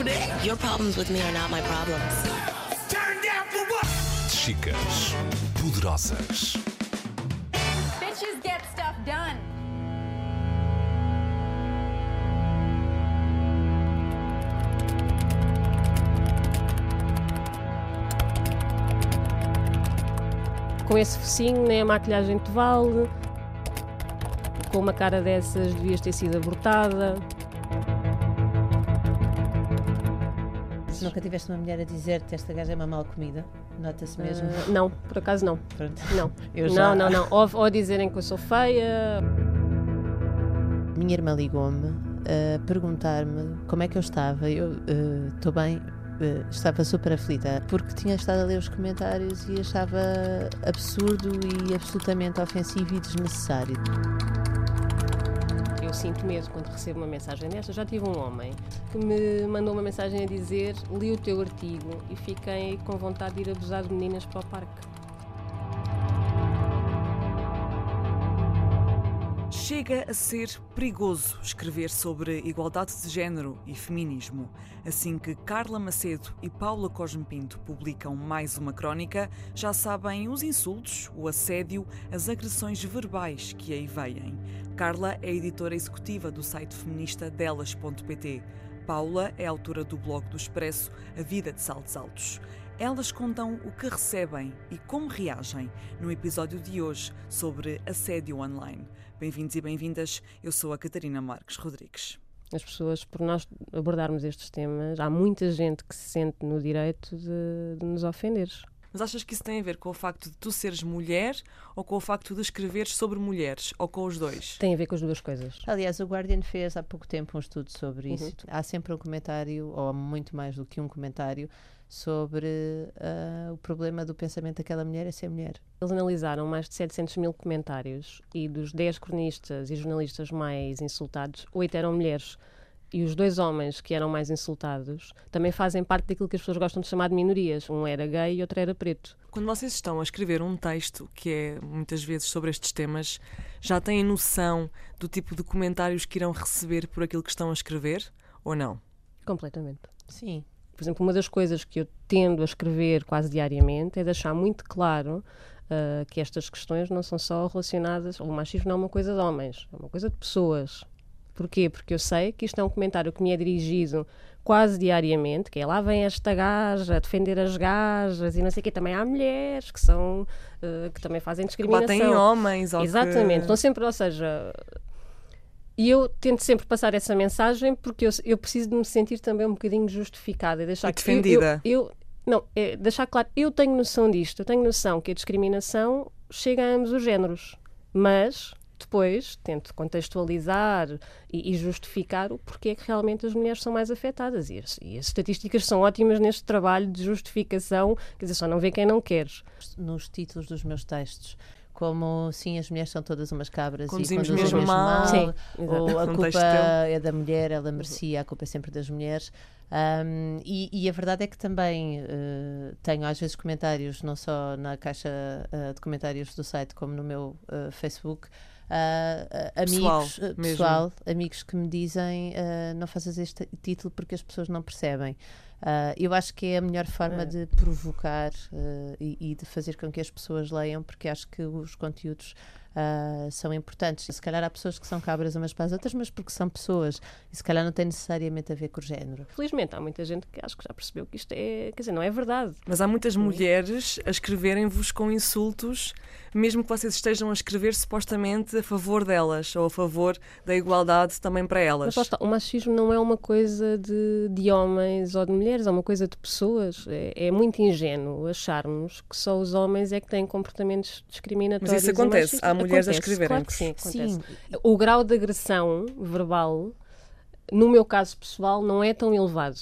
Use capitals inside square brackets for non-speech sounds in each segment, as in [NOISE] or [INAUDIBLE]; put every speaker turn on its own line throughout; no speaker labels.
Your problems with me are not my problems.
Chicas poderosas.
Bitches get stuff done.
Com esse focinho, nem a maquilhagem te vale. Com uma cara dessas, devias ter sido abortada.
Se nunca tiveste uma mulher a dizer-te esta gaja é uma mal comida, nota-se mesmo.
Ah, não, por acaso não.
Pronto.
Não. [LAUGHS]
Eu já-
Não, não, não. Ou, ou dizerem que eu sou feia.
Minha irmã ligou-me a perguntar-me como é que eu estava. Eu estou bem, eh, estava super aflita, porque tinha estado a ler os comentários e achava absurdo e absolutamente ofensivo e desnecessário.
Eu sinto mesmo quando recebo uma mensagem desta. Já tive um homem que me mandou uma mensagem a dizer: li o teu artigo e fiquei com vontade de ir abusar de meninas para o parque.
Chega a ser perigoso escrever sobre igualdade de género e feminismo. Assim que Carla Macedo e Paula Cosme Pinto publicam mais uma crónica, já sabem os insultos, o assédio, as agressões verbais que aí vêm. Carla é editora executiva do site feminista delas.pt. Paula é autora do blog do Expresso A Vida de Saltos Altos. Elas contam o que recebem e como reagem no episódio de hoje sobre assédio online. Bem-vindos e bem-vindas, eu sou a Catarina Marques Rodrigues.
As pessoas, por nós abordarmos estes temas, há muita gente que se sente no direito de, de nos ofender.
Mas achas que isso tem a ver com o facto de tu seres mulher ou com o facto de escreveres sobre mulheres ou com os dois?
Tem a ver com as duas coisas.
Aliás, o Guardian fez há pouco tempo um estudo sobre
Uhum.
isso. Há sempre um comentário, ou muito mais do que um comentário, sobre ah, o problema do pensamento daquela mulher é ser mulher.
Eles analisaram mais de 700 mil comentários e dos 10 cronistas e jornalistas mais insultados, 8 eram mulheres. E os dois homens que eram mais insultados também fazem parte daquilo que as pessoas gostam de chamar de minorias. Um era gay e outro era preto.
Quando vocês estão a escrever um texto que é muitas vezes sobre estes temas, já têm noção do tipo de comentários que irão receber por aquilo que estão a escrever ou não?
Completamente.
Sim.
Por exemplo, uma das coisas que eu tendo a escrever quase diariamente é deixar muito claro ah, que estas questões não são só relacionadas. O machismo não é uma coisa de homens, é uma coisa de pessoas. Porquê? Porque eu sei que isto é um comentário que me é dirigido quase diariamente, que é lá vem esta gaja a defender as gajas e não sei o quê. Também há mulheres que são ah, que também fazem
Que
discriminação.
batem em homens ou
Exatamente.
que...
Então sempre, ou seja, e eu tento sempre passar essa mensagem porque eu, eu preciso de me sentir também um bocadinho justificada e deixar
E
que eu-
defendida.
Eu, não, é deixar claro, eu tenho noção disto, eu tenho noção que a discriminação chega a ambos os géneros, mas depois tento contextualizar e, e justificar o porquê é que realmente as mulheres são mais afetadas. E as, e as estatísticas são ótimas neste trabalho de justificação, quer dizer, só não vê quem não quer.
Nos títulos dos meus textos, como sim, as mulheres são todas umas cabras
Conduzimos
e conduzem
mesmo mal.
Sim,
ou a culpa é da mulher, ela merecia, a culpa é sempre das mulheres. Um, e, e a verdade é que também eh, tenho às vezes comentários, não só na caixa eh, de comentários do site, como no meu eh, Facebook. Ah, ah,
Pessoal,
amigos, eh,
mesmo.
pessoal, amigos que me dizem ah, não faças este título porque as pessoas não percebem. Ah, eu acho que é a melhor forma
É.
de provocar ah, e, e de fazer com que as pessoas leiam, porque acho que os conteúdos ah, são importantes. Se calhar há pessoas que são cabras umas para as outras, mas porque são pessoas e se calhar não tem necessariamente a ver com o género.
Felizmente há muita gente que acho que já percebeu que isto é, quer dizer, não é verdade.
Mas há muitas mulheres a escreverem-vos com insultos, mesmo que vocês estejam a escrever supostamente a favor delas ou a favor da igualdade também para elas.
Mas está, o machismo não é uma coisa de, de homens ou de mulheres, é uma coisa de pessoas. É, é muito ingênuo acharmos que só os homens é que têm comportamentos discriminatórios.
Mas isso acontece, há mulheres a
Acontece, Claro que sim, acontece. O grau de agressão verbal, no meu caso pessoal, não é tão elevado.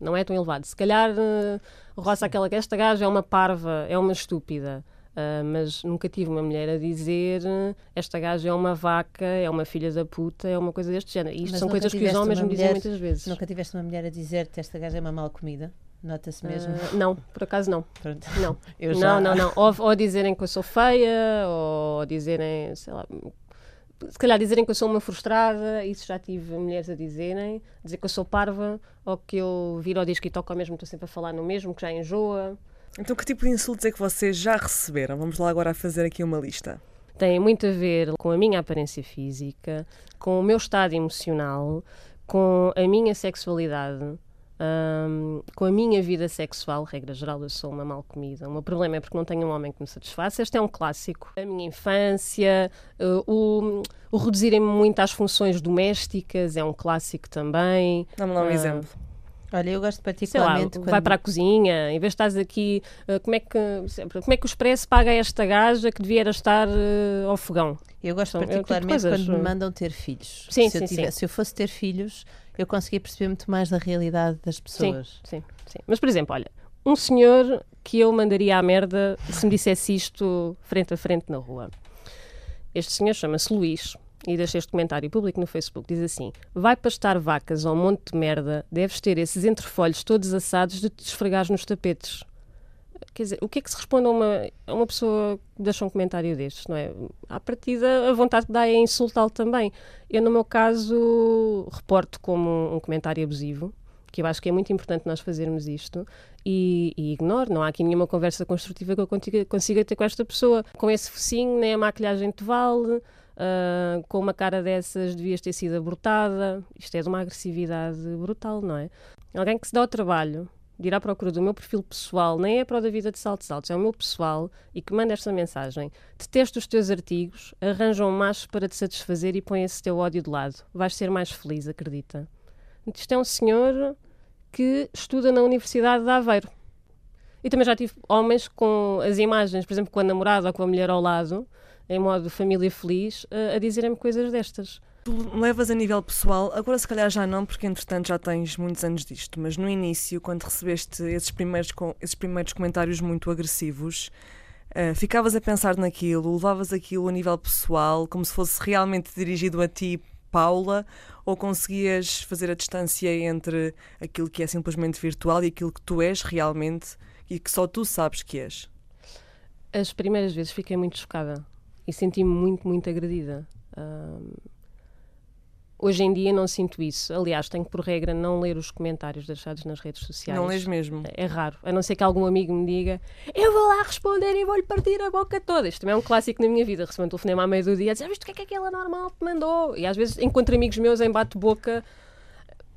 Não é tão elevado. Se calhar eh, roça aquela que esta gaja é uma parva, é uma estúpida. Ah, mas nunca tive uma mulher a dizer eh, esta gaja é uma vaca, é uma filha da puta, é uma coisa deste género. E Isto
Mas
são coisas que os homens me dizem muitas vezes.
Nunca tiveste uma mulher a dizer-te esta gaja é uma mal comida? Nota-se mesmo.
Ah, não, por acaso não.
Pronto.
Não, [LAUGHS]
Eu já-
não, não, não. Ou, ou dizerem que eu sou feia, ou dizerem, sei lá, se calhar dizerem que eu sou uma frustrada, isso já tive mulheres a dizerem, dizer que eu sou parva, ou que eu viro ao disco e toco ao mesmo, estou sempre a falar no mesmo, que já enjoa.
Então, que tipo de insultos é que vocês já receberam? Vamos lá agora a fazer aqui uma lista.
Tem muito a ver com a minha aparência física, com o meu estado emocional, com a minha sexualidade, hum, com a minha vida sexual. Regra geral, eu sou uma mal comida. O meu problema é porque não tenho um homem que me satisfaça. Este é um clássico. A minha infância, uh, o, o reduzirem-me muito às funções domésticas é um clássico também.
Dá-me lá um
Ah,
exemplo.
Olha, eu gosto
Sei lá,
particularmente quando...
vai para a cozinha, em vez de estás aqui, uh, como, é que, como é que o Expresso paga a esta gaja que devia estar uh, ao fogão?
Eu gosto
São- é o tipo
particularmente
coisas,
quando me
uh,
mandam ter filhos.
Sim,
se, eu
sim,
tivesse-
sim.
se eu fosse ter filhos, eu conseguia perceber muito mais da realidade das pessoas.
Sim, sim. Mas, por exemplo, olha, um senhor que eu mandaria à merda se me dissesse isto frente a frente na rua. Este senhor chama-se Luís e deixa este comentário público no Facebook. Diz assim: Vai pastar vacas ao monte de merda, deves ter esses entrefolhos todos assados de te esfregares nos tapetes. Quer dizer, o que é que se responde a uma, a uma pessoa que deixa um comentário destes, não é? À partida, a vontade que dá é insultá-lo também. Eu, no meu caso, reporto como um comentário abusivo, que eu acho que é muito importante nós fazermos isto, e, e ignoro. Não há aqui nenhuma conversa construtiva que eu consiga, consiga ter com esta pessoa. Com esse focinho, nem a maquilhagem te vale, ah, com uma cara dessas devias ter sido abortada. Isto é de uma agressividade brutal, não é? Alguém que se dá ao trabalho de ir à procura do meu perfil pessoal, nem é para o da vida de saltos altos, é o meu pessoal, e que manda esta mensagem. Detesta os teus artigos, arranja um macho para te satisfazer e põe esse teu ódio de lado. Vais ser mais feliz, acredita. Isto é um senhor que estuda na Universidade de Aveiro. E também já tive homens com as imagens, por exemplo, com a namorada ou com a mulher ao lado, em modo família feliz, a, a dizerem-me coisas destas.
Tu levas a nível pessoal, agora se calhar já não, porque entretanto já tens muitos anos disto, mas no início, quando recebeste esses primeiros, esses primeiros comentários muito agressivos, ah, ficavas a pensar naquilo, levavas aquilo a nível pessoal, como se fosse realmente dirigido a ti, Paula, ou conseguias fazer a distância entre aquilo que é simplesmente virtual e aquilo que tu és realmente e que só tu sabes que és?
As primeiras vezes fiquei muito chocada e senti-me muito, muito agredida. Ahm, hoje em dia não sinto isso. Aliás, tenho por regra não ler os comentários deixados nas redes sociais.
Não lês mesmo?
É raro, a não ser que algum amigo me diga eu vou lá responder e vou-lhe partir a boca toda. Isto também é um clássico na minha vida. Recebi um telefonema à meio do dia a dizer "Já viste o que é que aquela normal te mandou? E às vezes encontro amigos meus em bate-boca.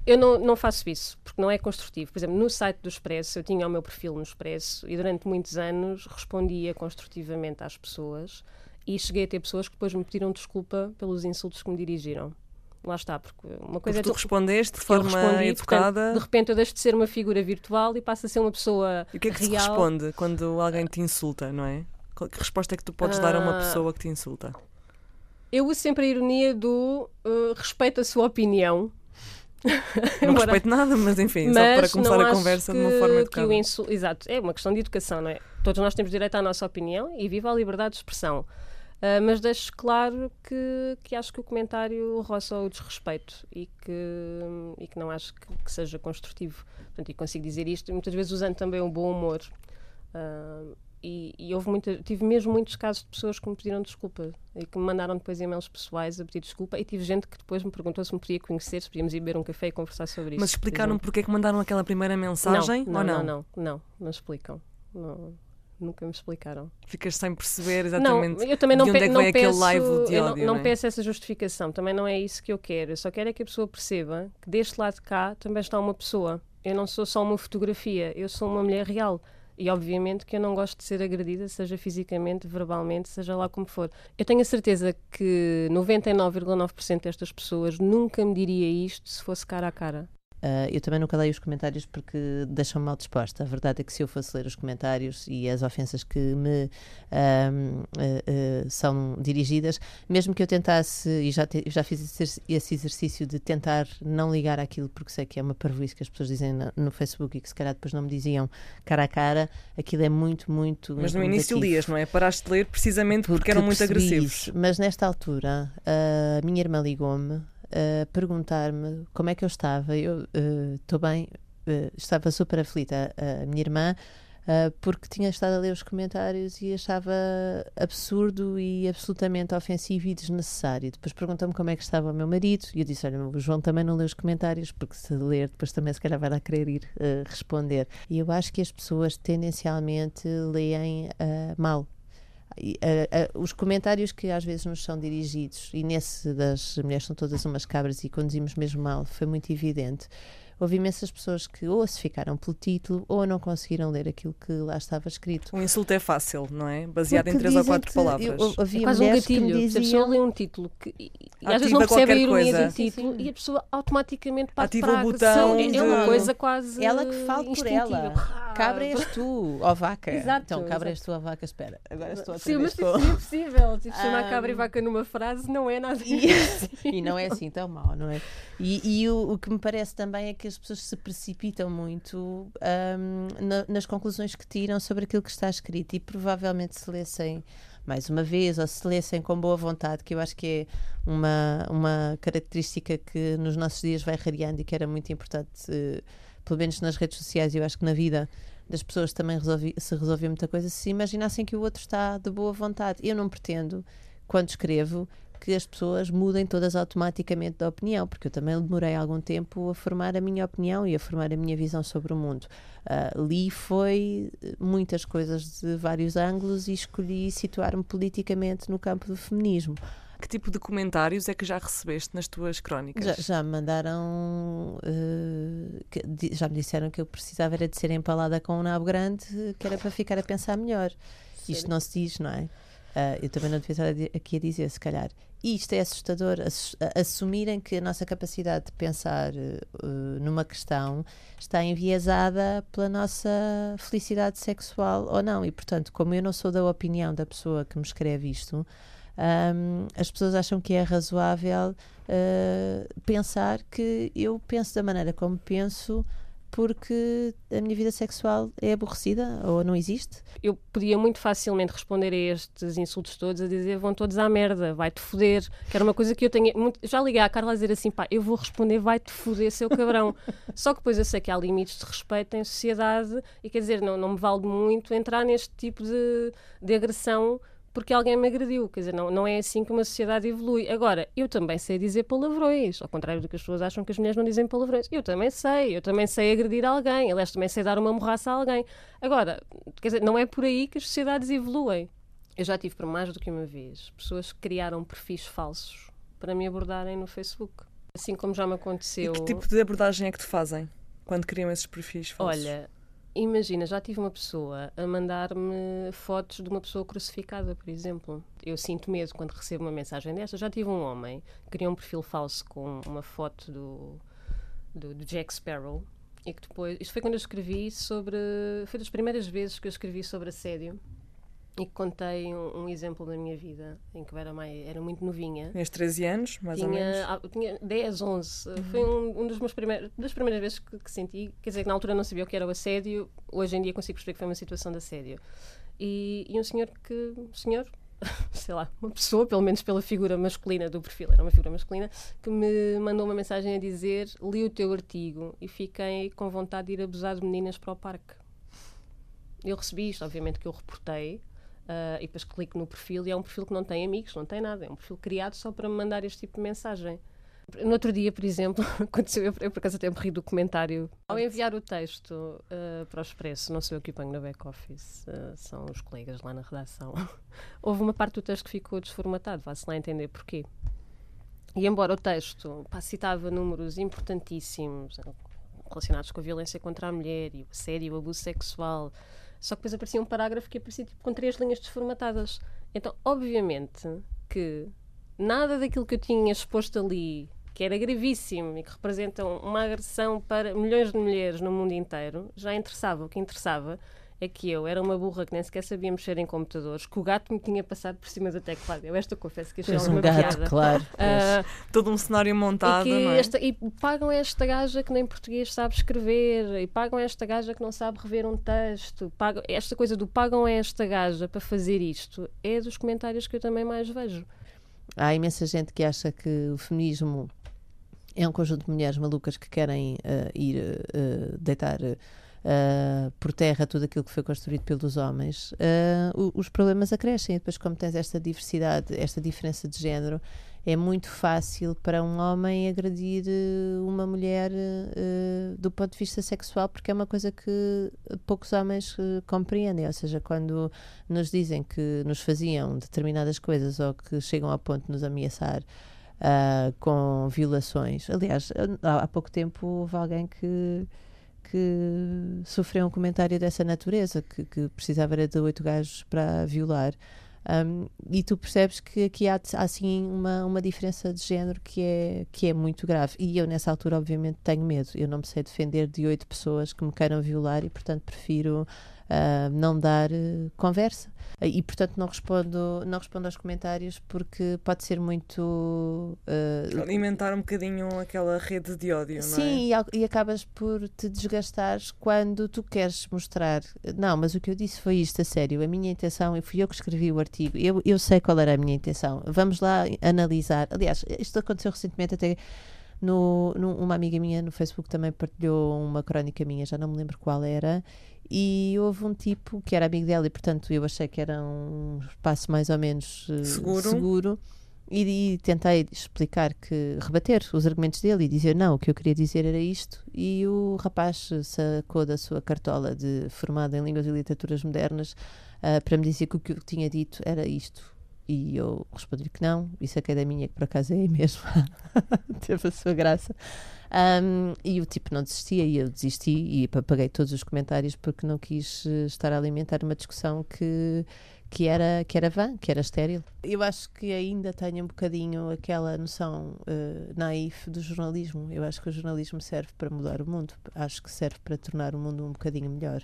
Eu não, não faço isso, porque não é construtivo. Por exemplo, no site do Expresso, eu tinha o meu perfil no Expresso e durante muitos anos respondia construtivamente às pessoas e cheguei a ter pessoas que depois me pediram desculpa pelos insultos que me dirigiram. Lá está, porque uma coisa
Porque
é
tu
tu
respondeste de forma
respondi,
educada.
portanto, de repente eu deixo de ser uma figura virtual e passo a ser uma pessoa
E o que é que se
real.
responde quando alguém te insulta, não é? Que resposta é que tu podes dar a uma
Ah.
pessoa que te insulta?
Eu uso sempre a ironia do uh, respeito a sua opinião.
Não [LAUGHS] respeito nada, mas enfim, só
mas
para começar a conversa
que,
de uma forma
que
educada.
o insul... Exato, é uma questão de educação, não é? Todos nós temos direito à nossa opinião e viva a liberdade de expressão. Ah, mas deixo claro que, que acho que o comentário roça o desrespeito e que, e que não acho que, que seja construtivo. Portanto, e consigo dizer isto muitas vezes usando também o bom humor. Ah, e, e houve muita, tive mesmo muitos casos de pessoas que me pediram desculpa e que me mandaram depois e-mails pessoais a pedir desculpa. E tive gente que depois me perguntou se me podia conhecer, se podíamos ir beber um café e conversar sobre isso.
Mas explicaram porque é que mandaram aquela primeira mensagem
não,
ou
não,
não?
não, não, não, não explicam. Não, nunca me explicaram.
Ficas sem perceber exatamente
não, eu também não,
de onde
pe-
é que
não
vem
peço,
aquele live de
eu não,
ódio,
não
não é?
peço essa justificação, também não é isso que eu quero. Eu só quero é que a pessoa perceba que deste lado de cá também está uma pessoa. Eu não sou só uma fotografia, eu sou uma mulher real. E obviamente que eu não gosto de ser agredida, seja fisicamente, verbalmente, seja lá como for. Eu tenho a certeza que 99,9% destas pessoas nunca me diria isto se fosse cara a cara.
Ah, eu também nunca leio os comentários porque deixam-me mal disposta. A verdade é que se eu fosse ler os comentários e as ofensas que me ah, ah, são dirigidas, mesmo que eu tentasse, e já, te- já fiz esse, exercício de tentar não ligar àquilo porque sei que é uma parvoíce que as pessoas dizem na- no Facebook e que se calhar depois não me diziam cara a cara, aquilo é muito, muito.
Mas no início lias, não é? Paraste de ler precisamente porque, eram muito agressivos.
isso. Mas nesta altura, a minha irmã ligou-me a perguntar-me como é que eu estava. Eu estou bem, eh, estava super aflita. A minha irmã Uh, porque tinha estado a ler os comentários e achava absurdo e absolutamente ofensivo e desnecessário. Depois perguntou-me como é que estava o meu marido e eu disse: Olha, o João também não lê os comentários, porque se ler, depois também se calhar vai lá querer ir uh, responder. E eu acho que as pessoas tendencialmente leem uh, mal. Os comentários que às vezes nos são dirigidos, e nesse das mulheres são todas umas cabras e conduzimos mesmo mal, foi muito evidente houve imensas pessoas que ou se ficaram pelo título ou não conseguiram ler aquilo que lá estava escrito.
Um insulto é fácil, não é? Baseado Porque em três ou quatro palavras. Eu,
havia é quase um gatilho. Diziam... A pessoa lê um título que, e, às vezes não percebe a ironia coisa. do título sim, sim. e a pessoa automaticamente parte
Ativa
para
o botão.
De... É uma coisa quase.
Ela que fala por ela. Cabra és tu, ó vaca.
Exato.
Então, cabra és tu, ó vaca, espera. Agora estou a
Sim, mas isso é possível. Tipo, chamar um... [LAUGHS] cabra e vaca numa frase não é nada.
E, [LAUGHS] e não é assim tão mau, não é? E, e o, o que me parece também é que as pessoas se precipitam muito um, na, nas conclusões que tiram sobre aquilo que está escrito e provavelmente se lessem mais uma vez ou se lessem com boa vontade, que eu acho que é uma, uma característica que nos nossos dias vai rareando e que era muito importante, uh, pelo menos nas redes sociais, eu acho que na vida das pessoas também resolvi, se resolveu muita coisa, se imaginassem que o outro está de boa vontade. Eu não pretendo, quando escrevo, que as pessoas mudem todas automaticamente de opinião, porque eu também demorei algum tempo a formar a minha opinião e a formar a minha visão sobre o mundo. Uh, li foi muitas coisas de vários ângulos e escolhi situar-me politicamente no campo do feminismo.
Que tipo de comentários é que já recebeste nas tuas crónicas?
Já, já me mandaram, uh, que, já me disseram que eu precisava era de ser empalada com um nabo grande, que era para ficar a pensar melhor. Sério? Isto não se diz, não é? Uh, eu também não devia estar aqui a dizer, se calhar. E isto é assustador, assumirem que a nossa capacidade de pensar uh, numa questão está enviesada pela nossa felicidade sexual ou não. E, portanto, como eu não sou da opinião da pessoa que me escreve isto, um, as pessoas acham que é razoável uh, pensar que eu penso da maneira como penso porque a minha vida sexual é aborrecida ou não existe?
Eu podia muito facilmente responder a estes insultos todos a dizer vão todos à merda, vai-te foder, que era uma coisa que eu tenho. Muito... Já liguei à Carla a dizer assim, pá, eu vou responder vai-te foder, seu cabrão. Só que depois eu sei que há limites de respeito em sociedade e quer dizer, não, não me vale muito entrar neste tipo de, de agressão porque alguém me agrediu. Quer dizer, não, não é assim que uma sociedade evolui. Agora, eu também sei dizer palavrões, ao contrário do que as pessoas acham que as mulheres não dizem palavrões. Eu também sei, eu também sei agredir alguém, aliás, também sei dar uma morraça a alguém. Agora, quer dizer, não é por aí que as sociedades evoluem. Eu já tive por mais do que uma vez pessoas que criaram perfis falsos para me abordarem no Facebook. Assim como já me aconteceu.
E que tipo de abordagem é que te fazem quando criam esses perfis falsos?
Olha, Imagina, já tive uma pessoa a mandar-me fotos de uma pessoa crucificada, por exemplo. Eu sinto medo quando recebo uma mensagem desta. Já tive um homem que criou um perfil falso com uma foto do, do, do Jack Sparrow e que depois. Isto foi quando eu escrevi sobre. Foi das primeiras vezes que eu escrevi sobre assédio e contei um, um, exemplo da minha vida em que eu era, mais, era muito novinha.
Tinhas 13 anos, mais
tinha,
ou menos?
Ah, tinha 10, 11. Uhum. Foi um, um, dos meus primeiros, das primeiras vezes que, que, senti. Quer dizer, que na altura não sabia o que era o assédio, hoje em dia consigo perceber que foi uma situação de assédio. E, e um senhor que. Um senhor, [LAUGHS] sei lá, uma pessoa, pelo menos pela figura masculina do perfil, era uma figura masculina, que me mandou uma mensagem a dizer: li o teu artigo e fiquei com vontade de ir abusar de meninas para o parque. Eu recebi isto, obviamente que eu reportei, Uh, e depois clico no perfil e é um perfil que não tem amigos, não tem nada, é um perfil criado só para me mandar este tipo de mensagem. No outro dia, por exemplo, [LAUGHS] aconteceu, eu, eu por acaso até me do comentário. Ao enviar o texto uh, para o Expresso, não sou eu que o ponho no back-office, uh, são os colegas lá na redação. [LAUGHS] Houve uma parte do texto que ficou desformatado, vá-se lá entender porquê. E embora o texto pá, citava números importantíssimos relacionados com a violência contra a mulher e o assédio, o abuso sexual, só que depois aparecia um parágrafo que aparecia tipo, com três linhas desformatadas. Então, obviamente que nada daquilo que eu tinha exposto ali, que era gravíssimo e que representa uma agressão para milhões de mulheres no mundo inteiro, já interessava. O que interessava é que eu era uma burra que nem sequer sabia mexer em computadores, que o gato me tinha passado por cima da teclado. Eu esta confesso que achei
uma um gato,
piada.
claro. Uh,
Todo um cenário montado, e, é?
esta, e pagam esta gaja que nem português sabe escrever, e pagam esta gaja que não sabe rever um texto. Pagam, esta coisa do pagam esta gaja para fazer isto é dos comentários que eu também mais vejo.
Há imensa gente que acha que o feminismo é um conjunto de mulheres malucas que querem uh, ir uh, deitar uh, por terra tudo aquilo que foi construído pelos homens, uh, os problemas acrescem. E depois, como tens esta diversidade, esta diferença de género, é muito fácil para um homem agredir uh, uma mulher do ponto de vista sexual, porque é uma coisa que poucos homens compreendem. Ou seja, quando nos dizem que nos faziam determinadas coisas ou que chegam ao ponto de nos ameaçar. Uh, com violações. Aliás, há pouco tempo houve alguém que que sofreu um comentário dessa natureza, que, que precisava era de oito gajos para violar. Um, e tu percebes que aqui há, há assim uma, uma diferença de género que é, que é muito grave. E eu, nessa altura, obviamente, tenho medo. Eu não me sei defender de oito pessoas que me queiram violar e, portanto, prefiro uh, não dar uh, conversa. Uh, e, portanto, não respondo, não respondo aos comentários porque pode ser muito.
Alimentar um bocadinho aquela rede de ódio,
sim,
não é?
e, e acabas por te desgastares quando tu queres mostrar. Não, mas o que eu disse foi isto, a sério. A minha intenção, e fui eu que escrevi o artigo, eu, eu sei qual era a minha intenção. Vamos lá analisar. Aliás, isto aconteceu recentemente até. No, no, uma amiga minha no Facebook também partilhou uma crónica minha, já não me lembro qual era, e houve um tipo que era amigo dela e portanto eu achei que era um espaço mais ou menos uh, seguro, seguro e, e, tentei explicar que rebater os argumentos dele e dizer não, o que eu queria dizer era isto e o rapaz sacou da sua cartola de formado em línguas e literaturas modernas uh, para me dizer que o que eu tinha dito era isto. E eu respondi que não, e saquei da minha, que por acaso é aí mesmo, [LAUGHS] [LAUGHS] teve a sua graça. Um, e o tipo não desistia e eu desisti e apaguei todos os comentários porque não quis eh, estar a alimentar uma discussão que, que, era, que era vã, que era estéril. Eu acho que ainda tenho um bocadinho aquela noção uh, naif do jornalismo. Eu acho que o jornalismo serve para mudar o mundo, acho que serve para tornar o mundo um bocadinho melhor.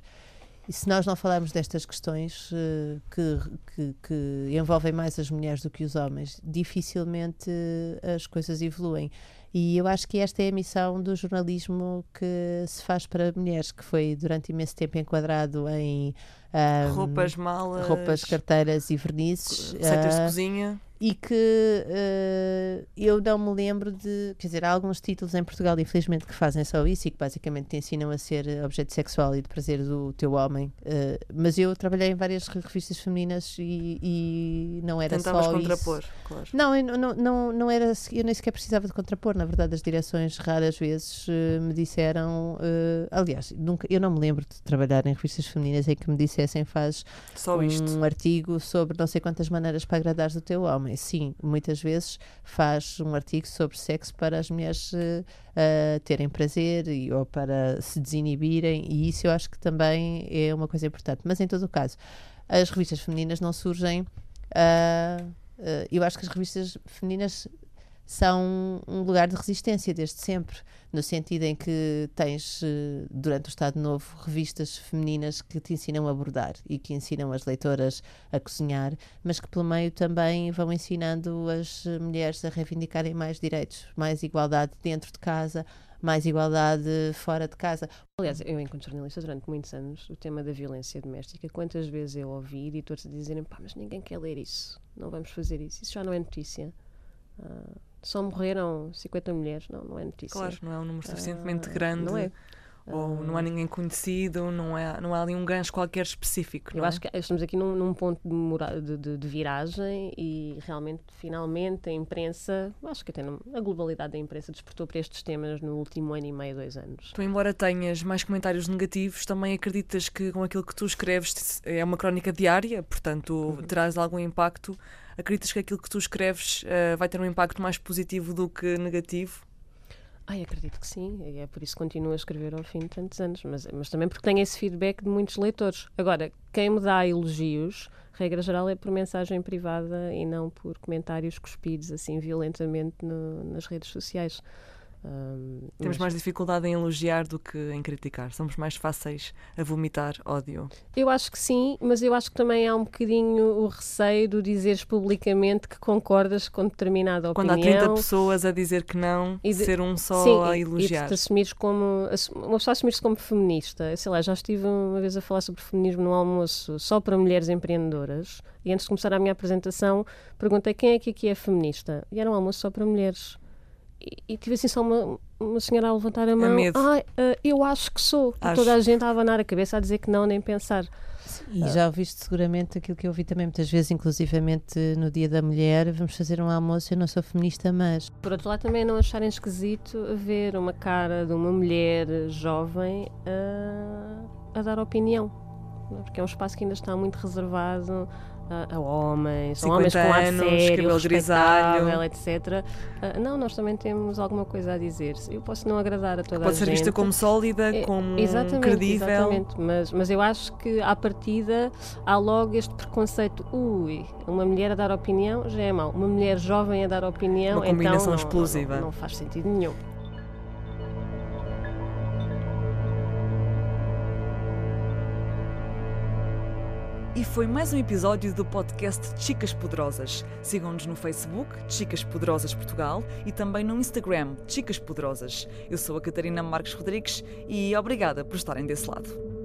E se nós não falarmos destas questões uh, que, que, que, envolvem mais as mulheres do que os homens, dificilmente uh, as coisas evoluem. E eu acho que esta é a missão do jornalismo que se faz para mulheres, que foi durante imenso tempo enquadrado em
um, roupas, malas,
roupas, carteiras e vernizes,
receitas uh, de cozinha
e que uh, eu não me lembro de. Quer dizer, há alguns títulos em Portugal, infelizmente, que fazem só isso e que basicamente te ensinam a ser objeto sexual e de prazer do teu homem. Uh, mas eu trabalhei em várias revistas femininas e, e não era
Tentavas
só
contrapor,
isso.
claro.
Não, eu não, não, não era. Eu nem sequer precisava de contrapor. Na verdade, as direções raras vezes uh, me disseram. aliás, nunca, eu não me lembro de trabalhar em revistas femininas em que me dissessem faz
só
um
isto.
artigo sobre não sei quantas maneiras para agradares o teu homem sim, muitas vezes faz um artigo sobre sexo para as mulheres uh, terem prazer e, ou para se desinibirem, e isso eu acho que também é uma coisa importante. Mas em todo o caso, as revistas femininas não surgem. Uh, eu acho que as revistas femininas são um lugar de resistência desde sempre, no sentido em que tens, eh, durante o Estado Novo, revistas femininas que te ensinam a bordar e que ensinam as leitoras a cozinhar, mas que pelo meio também vão ensinando as mulheres a reivindicarem mais direitos, mais igualdade dentro de casa, mais igualdade fora de casa.
Aliás, eu, enquanto jornalista, durante muitos anos, o tema da violência doméstica, quantas vezes eu ouvi editores dizerem pá, mas ninguém quer ler isso, não vamos fazer isso, isso já não é notícia. Uh, só morreram 50 mulheres, não, não é notícia.
Claro, não é um número suficientemente uh, grande.
Não é.
Ou não há ninguém conhecido, não, é, não há ali um gancho qualquer específico.
Eu
é?
acho que estamos aqui num, num ponto de, de, de, viragem e realmente, finalmente, a imprensa, acho que até a globalidade da imprensa despertou para estes temas no último ano e meio, dois anos.
Tu, embora tenhas mais comentários negativos, também acreditas que com aquilo que tu escreves é uma crónica diária, portanto, uhum. terás algum impacto acreditas que aquilo que tu escreves uh, vai ter um impacto mais positivo do que negativo?
Ai, acredito que sim, e é por isso que continuo a escrever ao fim de tantos anos, mas, mas também porque tenho esse feedback de muitos leitores. Agora, quem me dá elogios, regra geral, é por mensagem privada e não por comentários cuspidos assim violentamente no, nas redes sociais.
Um, Temos mas... mais dificuldade em elogiar do que em criticar. Somos mais fáceis a vomitar ódio.
Eu acho que sim, mas eu acho que também há um bocadinho o receio de dizeres publicamente que concordas com determinada
opinião. Quando há 30 pessoas a dizer que não, de... ser um só
sim,
a elogiar.
E te assumires como. Uma pessoa assumir-se como feminista. Sei lá, já estive uma vez a falar sobre feminismo no almoço só para mulheres empreendedoras. E antes de começar a minha apresentação, perguntei quem é que aqui é feminista. E era um almoço só para mulheres e, e tive assim só uma, uma senhora a levantar a mão.
medo.
Ai, ah, eu acho que sou. E
Acho.
toda a gente a abanar a cabeça a dizer que não, nem pensar.
E já ouviste seguramente aquilo que eu ouvi também muitas vezes, inclusivamente no Dia da Mulher, vamos fazer um almoço, eu não sou feminista, mas
Por outro lado, também não acharem esquisito ver uma cara de uma mulher jovem a, a dar opinião. é? Porque é um espaço que ainda está muito reservado a, a homens, a
50
homens com ar sério,
grisalho.
etc. Ah, não, nós também temos alguma coisa a dizer. Eu posso não agradar a toda a
Pode ser
gente.
vista como sólida,
É,
como
exatamente,
credível.
Exatamente, mas, mas eu acho que à partida há logo este preconceito. Ui, uma mulher a dar opinião já é mau. Uma mulher jovem a dar opinião
Uma combinação
então não-
explosiva.
Não, não faz sentido nenhum.
E foi mais um episódio do podcast Chicas Poderosas. Sigam-nos no Facebook, Chicas Poderosas Portugal, e também no Instagram, Chicas Poderosas. Eu sou a Catarina Marques Rodrigues e obrigada por estarem desse lado.